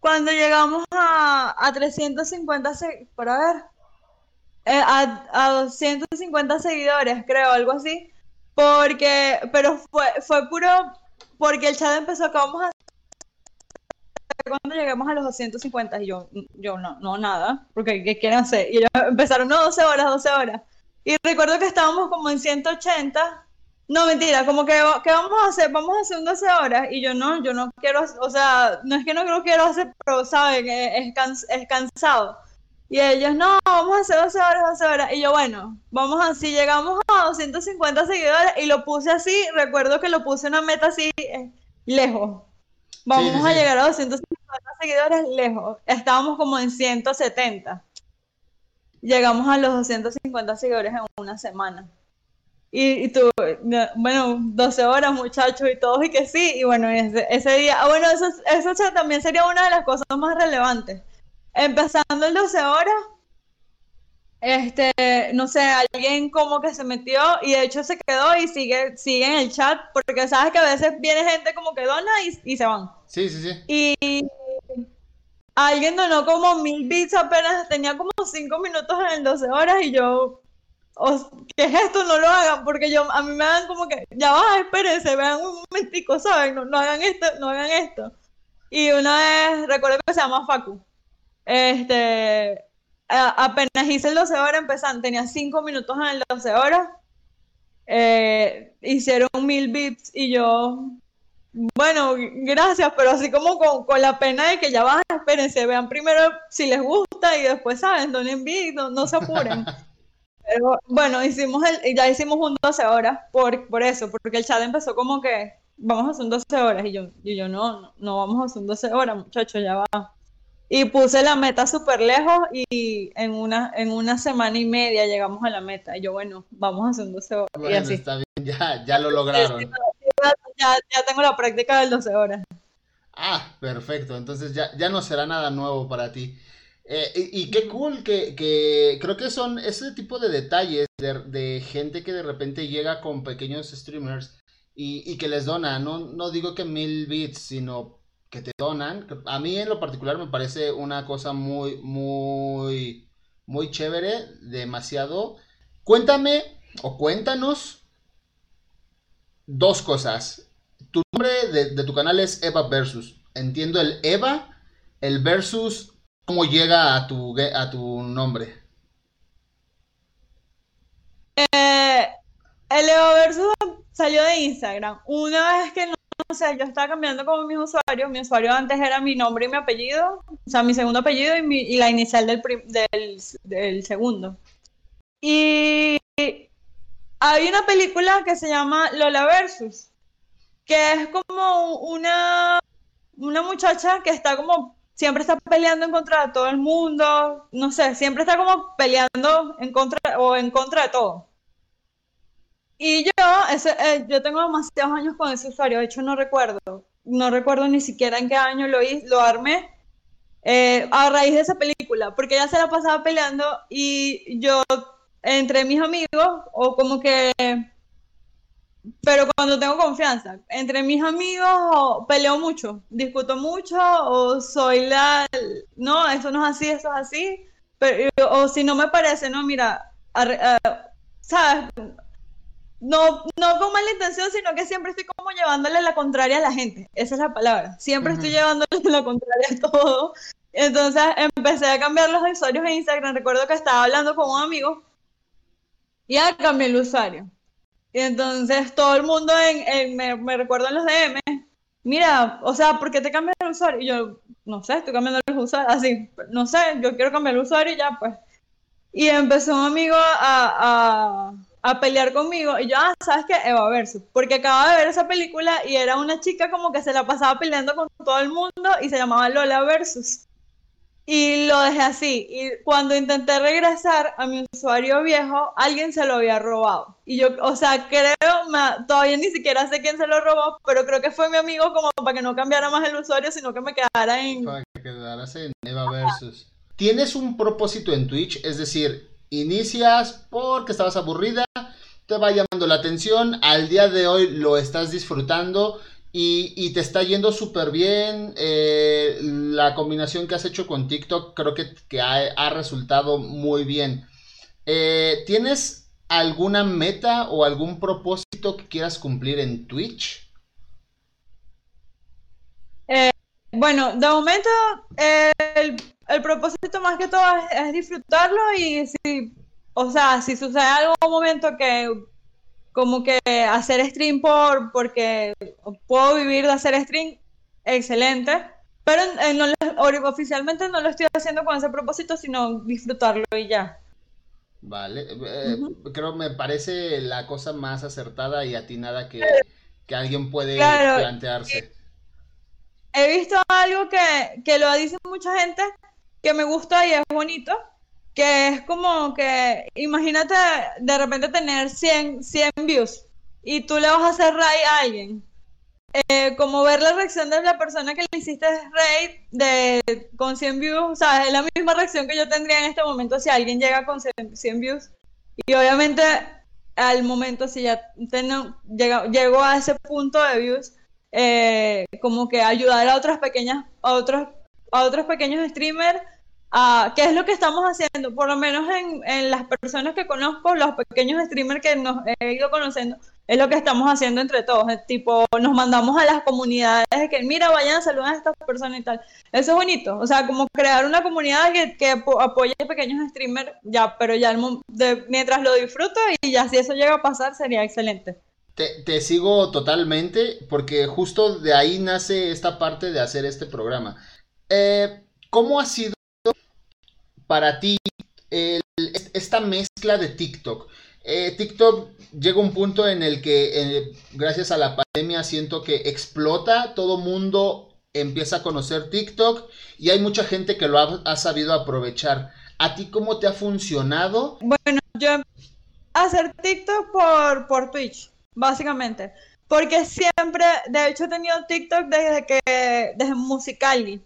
cuando llegamos a, a 350, por a ver, eh, a, a 250 seguidores, creo, algo así. Porque, pero fue, fue puro, porque el chat empezó a vamos a cuando lleguemos a los 250 y yo, yo no, no, nada, porque ¿qué quieren hacer? Y ellos empezaron, no, 12 horas, 12 horas. Y recuerdo que estábamos como en 180 No, mentira, como que, ¿qué vamos a hacer? Vamos a hacer 12 horas. Y yo no, yo no quiero, o sea, no es que no quiero hacer, pero saben, es, es cansado. Y ellos, no, vamos a hacer 12 horas, 12 horas. Y yo, bueno, vamos así, llegamos a 250 seguidores y lo puse así, recuerdo que lo puse una meta así, eh, lejos. Vamos a llegar a 250 seguidores lejos. Estábamos como en 170. Llegamos a los 250 seguidores en una semana. Y, y tú, bueno, 12 horas muchachos y todos y que sí, y bueno, ese, ese día, ah, bueno, eso, eso también sería una de las cosas más relevantes. Empezando el 12 horas, este, no sé, alguien como que se metió y de hecho se quedó y sigue, sigue en el chat, porque sabes que a veces viene gente como que dona y, y se van. Sí, sí, sí. Y alguien donó como mil bits apenas, tenía como cinco minutos en el 12 horas y yo, ¿qué es esto? No lo hagan, porque yo, a mí me dan como que, ya va, espérense, vean un momentico, ¿saben? No, hagan esto, no hagan esto. Y una vez, recuerdo que se llama Facu, este, apenas hice el 12 horas, empezando, tenía 5 minutos en el 12 horas, eh, hicieron mil bits y yo, bueno, gracias, pero así como con, la pena de que ya van, espérense, vean primero si les gusta y después, ¿saben? Donen bits, no, no se apuren. Pero bueno, hicimos el, ya hicimos un 12 horas por, por eso, porque el chat empezó como que vamos a hacer un 12 horas y yo, y yo no, no, no vamos a hacer un 12 horas, muchachos, ya va. Y puse la meta súper lejos y en una, en una semana y media llegamos a la meta. Y yo, bueno, vamos a hacer un 12 horas. Bueno, está bien, ya, ya lo lograron. Ya, ya, tengo la práctica del 12 horas. Ah, perfecto. Entonces ya, ya no será nada nuevo para ti. Eh, y, qué cool que, que, creo que son ese tipo de detalles de, de, gente que de repente llega con pequeños streamers y, y que les dona. No, no digo que mil bits, sino que te donan. A mí en lo particular me parece una cosa muy, muy, muy chévere, demasiado. Cuéntame o cuéntanos dos cosas. Tu nombre de, tu canal es Eva Versus. Entiendo el Eva, el Versus, ¿cómo llega a tu, a tu nombre? Eh, el Eva Versus salió de Instagram. Una vez que no o sea, yo estaba cambiando como mis usuarios. Mi usuario antes era mi nombre y mi apellido, o sea, mi segundo apellido y, la inicial del, del, segundo. Y hay una película que se llama Lola Versus, que es como una, una muchacha que está como, siempre está peleando en contra de todo el mundo, no sé, siempre está como peleando en contra o en contra de todo. Y yo, ese, eh, yo tengo demasiados años con ese usuario, de hecho no recuerdo, no recuerdo ni siquiera en qué año lo, lo armé, eh, a raíz de esa película, porque ella se la pasaba peleando y yo, entre mis amigos, o como que, pero cuando tengo confianza, entre mis amigos peleo mucho, discuto mucho, o soy la, no, eso no es así, eso es así, pero, o si no me parece, no, mira, ¿sabes? no, no con mala intención, sino que siempre estoy como llevándole la contraria a la gente. Esa es la palabra. Siempre estoy llevándole la contraria a todo. Entonces empecé a cambiar los usuarios en Instagram. Recuerdo que estaba hablando con un amigo y ya cambié el usuario. Y entonces todo el mundo en, me, me recuerdo en los DM, mira, o sea, ¿por qué te cambias el usuario? Y yo, no sé, estoy cambiando el usuario, así, no sé, yo quiero cambiar el usuario y ya, pues. Y empezó un amigo a a pelear conmigo y yo, ah, ¿sabes qué? Eva Versus, porque acababa de ver esa película y era una chica como que se la pasaba peleando con todo el mundo y se llamaba Lola Versus. Y lo dejé así. Y cuando intenté regresar a mi usuario viejo, alguien se lo había robado. Y yo, o sea, creo, todavía ni siquiera sé quién se lo robó, pero creo que fue mi amigo como para que no cambiara más el usuario, sino que me quedara en... Para que quedaras en Eva Versus. ¿Tienes un propósito en Twitch? Es decir, Inicias porque estabas aburrida, te va llamando la atención, al día de hoy lo estás disfrutando y, te está yendo súper bien. Eh, la combinación que has hecho con TikTok creo que, ha, resultado muy bien. Eh, ¿Tienes alguna meta o algún propósito que quieras cumplir en Twitch? Eh, bueno, de momento el propósito más que todo es, disfrutarlo y si, o sea, si sucede algún momento que como que hacer stream por, porque puedo vivir de hacer stream, excelente. Pero oficialmente no lo estoy haciendo con ese propósito, sino disfrutarlo y ya. Vale, eh, creo me parece la cosa más acertada y atinada que, alguien puede plantearse. He visto algo que, que lo dice mucha gente, que me gusta y es bonito, que es como que, imagínate de repente tener 100, 100 views y tú le vas a hacer raid a alguien. Eh, como ver la reacción de la persona que le hiciste raid de, con 100 views, sea, es la misma reacción que yo tendría en este momento si alguien llega con 100 views. Y obviamente al momento si ya tengo, llegó a ese punto de views, eh, como que ayudar a otras pequeñas, a otros, a otros pequeños streamers Uh, ¿Qué es lo que estamos haciendo? Por lo menos en, en, las personas que conozco, los pequeños streamers que nos he ido conociendo, es lo que estamos haciendo entre todos. Es tipo, nos mandamos a las comunidades de que, mira, vayan a saludar a estas personas y tal. Eso es bonito. O sea, como crear una comunidad que, que apoye a pequeños streamers, ya, pero ya de, mientras lo disfruto y ya si eso llega a pasar, sería excelente. Te, te sigo totalmente, porque justo de ahí nace esta parte de hacer este programa. Eh, ¿Cómo ha sido para ti esta mezcla de TikTok? Eh, TikTok llega un punto en el que, eh, gracias a la pandemia, siento que explota, todo mundo empieza a conocer TikTok y hay mucha gente que lo ha, sabido aprovechar. ¿A ti cómo te ha funcionado? Bueno, yo hacer TikTok por, por Twitch, básicamente. Porque siempre, de hecho he tenido TikTok desde que, desde Musicali.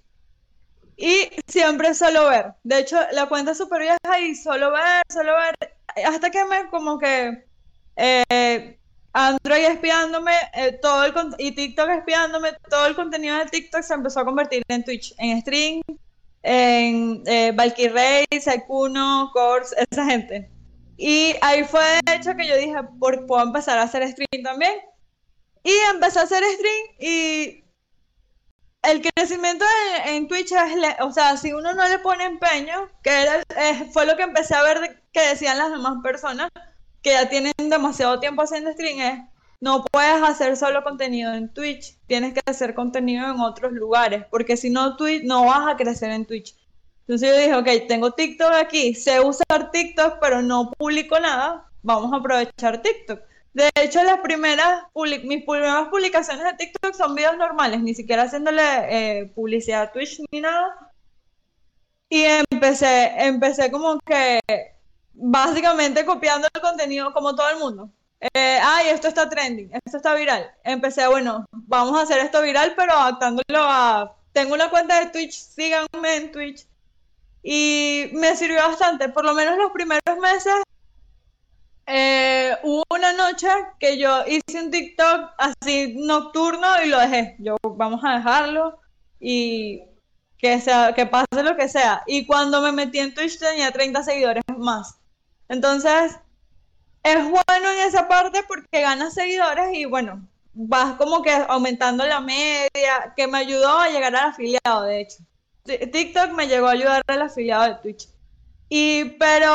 Y siempre solo ver. De hecho, la cuenta es súper vieja y solo ver, solo ver. Hasta que me como que eh, Android espiándome, eh, todo el y TikTok espiándome, todo el contenido de TikTok se empezó a convertir en Twitch, en stream, en eh, Valkyrie, Saikuno, Course, esa gente. Y ahí fue de hecho que yo dije, puedo empezar a hacer stream también. Y empecé a hacer stream y el crecimiento en, Twitch es, o sea, si uno no le pone empeño, que fue lo que empecé a ver que decían las demás personas que ya tienen demasiado tiempo haciendo stream, es, no puedes hacer solo contenido en Twitch, tienes que hacer contenido en otros lugares, porque si no, Twitch, no vas a crecer en Twitch. Entonces yo dije, ok, tengo TikTok aquí, sé usar TikTok, pero no publico nada, vamos a aprovechar TikTok. De hecho, las primeras mis primeras publicaciones de TikTok son videos normales, ni siquiera haciéndole eh, publicidad a Twitch ni nada. Y empecé, empecé como que básicamente copiando el contenido como todo el mundo. Eh, ay, esto está trending, esto está viral. Empecé, bueno, vamos a hacer esto viral, pero adaptándolo a... Tengo una cuenta de Twitch, síganme en Twitch. Y me sirvió bastante, por lo menos los primeros meses eh, hubo una noche que yo hice un TikTok así nocturno y lo dejé. Yo, vamos a dejarlo y que, sea, que pase lo que sea. Y cuando me metí en Twitch tenía 30 seguidores más. Entonces, es bueno en esa parte porque ganas seguidores y bueno, vas como que aumentando la media, que me ayudó a llegar al afiliado, de hecho. TikTok me llegó a ayudar al afiliado de Twitch. Y, pero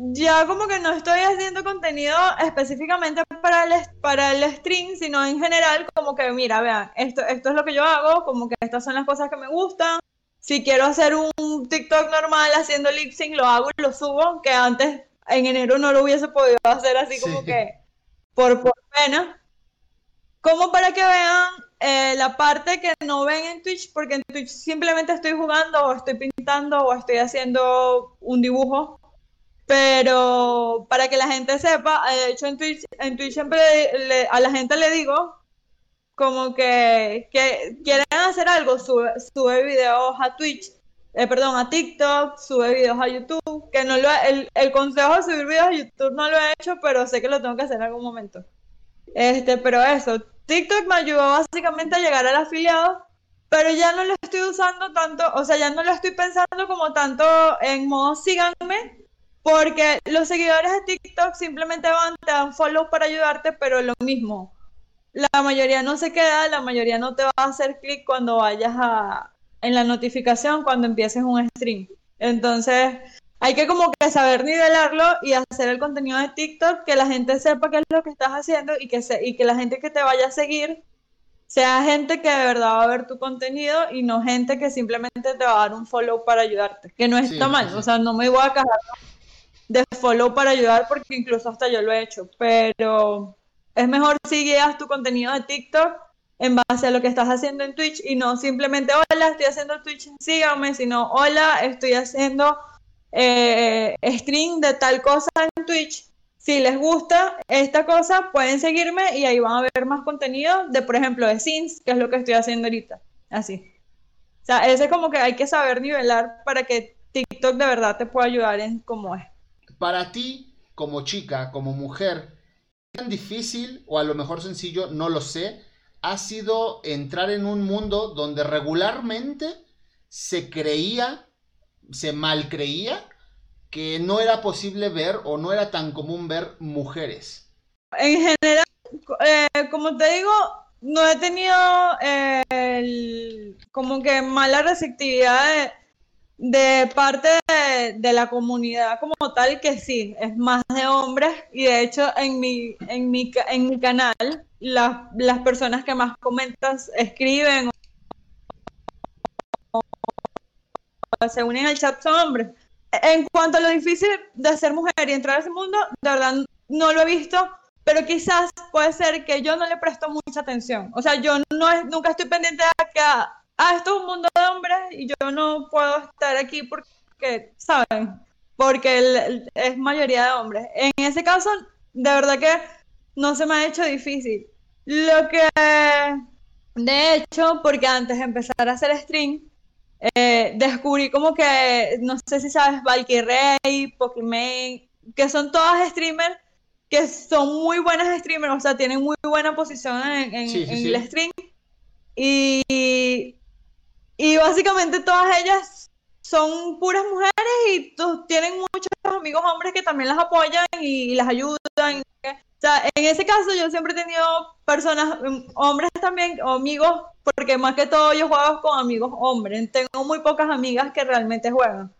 ya como que no estoy haciendo contenido específicamente para el, para el stream, sino en general como que, mira, vean, esto, esto es lo que yo hago, como que estas son las cosas que me gustan. Si quiero hacer un TikTok normal haciendo lip sync, lo hago y lo subo, que antes en enero no lo hubiese podido hacer así como que por, por pena. Como para que vean eh, la parte que no ven en Twitch, porque en Twitch simplemente estoy jugando o estoy pintando o estoy haciendo un dibujo pero para que la gente sepa, eh, de hecho en Twitch, en Twitch siempre a la gente le digo como que, que quieren hacer algo, sube, sube videos a Twitch, eh, perdón, a TikTok, sube videos a YouTube, que no lo el, el consejo de subir videos a YouTube no lo he hecho, pero sé que lo tengo que hacer en algún momento. Este, pero eso, TikTok me ayudó básicamente a llegar al afiliado, pero ya no lo estoy usando tanto, o sea, ya no lo estoy pensando como tanto en modo síganme, porque los seguidores de TikTok simplemente van, te dan follow para ayudarte, pero lo mismo. La mayoría no se queda, la mayoría no te va a hacer clic cuando vayas a en la notificación cuando empieces un stream. Entonces, hay que como que saber nivelarlo y hacer el contenido de TikTok, que la gente sepa qué es lo que estás haciendo y que, se, y que la gente que te vaya a seguir sea gente que de verdad va a ver tu contenido y no gente que simplemente te va a dar un follow para ayudarte, que no está mal, o sea, no me voy a cagar de follow para ayudar porque incluso hasta yo lo he hecho, pero es mejor si guías tu contenido de TikTok en base a lo que estás haciendo en Twitch y no simplemente, hola, estoy haciendo Twitch, síganme, sino, hola, estoy haciendo eh, stream de tal cosa en Twitch. Si les gusta esta cosa, pueden seguirme y ahí van a ver más contenido de, por ejemplo, de Sims, que es lo que estoy haciendo ahorita. Así. O sea, ese es como que hay que saber nivelar para que TikTok de verdad te pueda ayudar en cómo es. Para ti, como chica, como mujer, tan difícil o a lo mejor sencillo, no lo sé, ha sido entrar en un mundo donde regularmente se creía se mal creía que no era posible ver o no era tan común ver mujeres. En general, eh, como te digo, no he tenido eh, como que mala receptividad de, parte de, la comunidad como tal, que sí, es más de hombres y de hecho en mi, en mi, en mi canal las personas que más comentas escriben se unen al chat son hombres. En cuanto a lo difícil de ser mujer y entrar a ese mundo, de verdad no lo he visto, pero quizás puede ser que yo no le presto mucha atención. O sea, yo no nunca estoy pendiente de que ah, esto es un mundo de hombres y yo no puedo estar aquí porque, ¿saben? Porque es mayoría de hombres. En ese caso, de verdad que no se me ha hecho difícil. Lo que, de hecho, porque antes de empezar a hacer stream, eh, descubrí como que, no sé si sabes, Valkyrie, Pokémon, que son todas streamers que son muy buenas streamers, o sea, tienen muy buena posición en, el stream. Y, y básicamente todas ellas son puras mujeres y tienen muchos amigos hombres que también las apoyan y, las ayudan. O sea, en ese caso yo siempre he tenido personas, mm, hombres también, o amigos, porque más que todo yo juego con amigos hombres. Tengo muy pocas amigas que realmente juegan.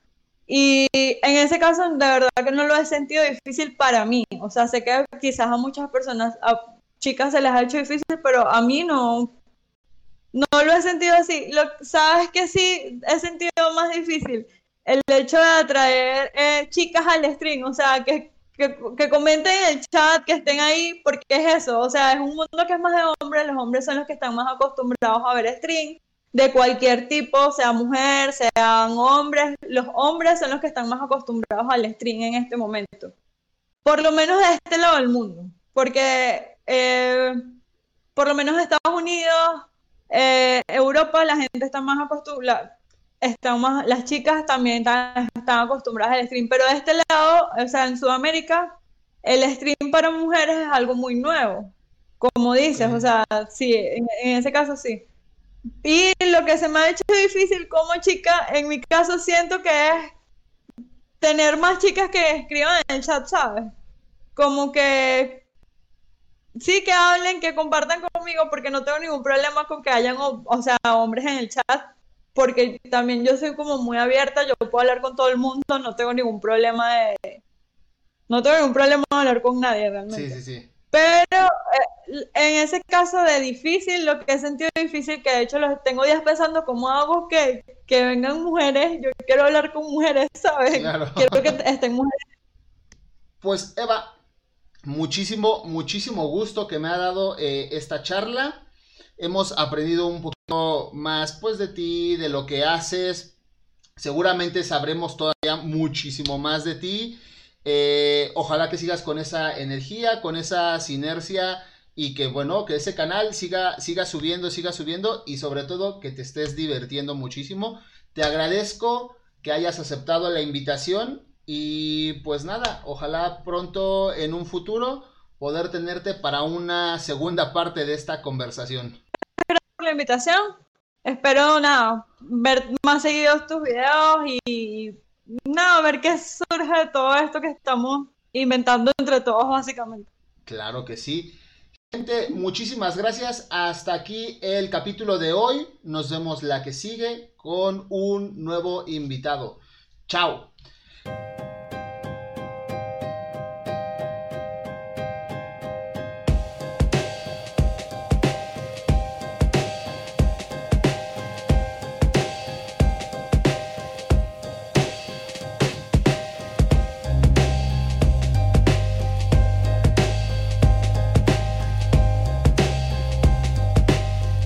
Y en ese caso, de verdad que no lo he sentido difícil para mí. O sea, sé que quizás a muchas personas, a chicas se les ha hecho difícil, pero a mí no, no lo he sentido así. Lo, Sabes que sí he sentido más difícil el hecho de atraer eh, chicas al stream. O sea, que que, comenten en el chat, que estén ahí, porque es eso, o sea, es un mundo que es más de hombres, los hombres son los que están más acostumbrados a ver stream de cualquier tipo, sea mujer, sean hombres, los hombres son los que están más acostumbrados al stream en este momento, por lo menos de este lado del mundo, porque eh, por lo menos Estados Unidos, eh, Europa, la gente está más acostumbrada, estamos, las chicas también están, acostumbradas al stream, pero de este lado, o sea, en Sudamérica, el stream para mujeres es algo muy nuevo, como dices, o sea, sí, en, ese caso sí. Y lo que se me ha hecho difícil como chica, en mi caso siento que es tener más chicas que escriban en el chat, ¿sabes? Como que sí que hablen, que compartan conmigo, porque no tengo ningún problema con que hayan, o sea, hombres en el chat porque también yo soy como muy abierta, yo puedo hablar con todo el mundo, no tengo ningún problema de... No tengo ningún problema de hablar con nadie realmente. Sí, sí, sí. Pero eh, en ese caso de difícil, lo que he sentido difícil, que de hecho los tengo días pensando cómo hago que, que vengan mujeres, yo quiero hablar con mujeres, ¿sabes? Claro. Quiero que estén mujeres. Pues Eva, muchísimo, muchísimo gusto que me ha dado eh, esta charla. Hemos aprendido un poquito más pues de ti, de lo que haces. Seguramente sabremos todavía muchísimo más de ti. Eh, ojalá que sigas con esa energía, con esa sinergia y que bueno, que ese canal siga, siga subiendo, siga subiendo y sobre todo que te estés divirtiendo muchísimo. Te agradezco que hayas aceptado la invitación y pues nada, ojalá pronto en un futuro poder tenerte para una segunda parte de esta conversación la invitación. Espero, nada, ver más seguidos tus videos y, nada, ver qué surge de todo esto que estamos inventando entre todos, básicamente. Claro que sí. Gente, muchísimas gracias. Hasta aquí el capítulo de hoy. Nos vemos la que sigue con un nuevo invitado. Chao.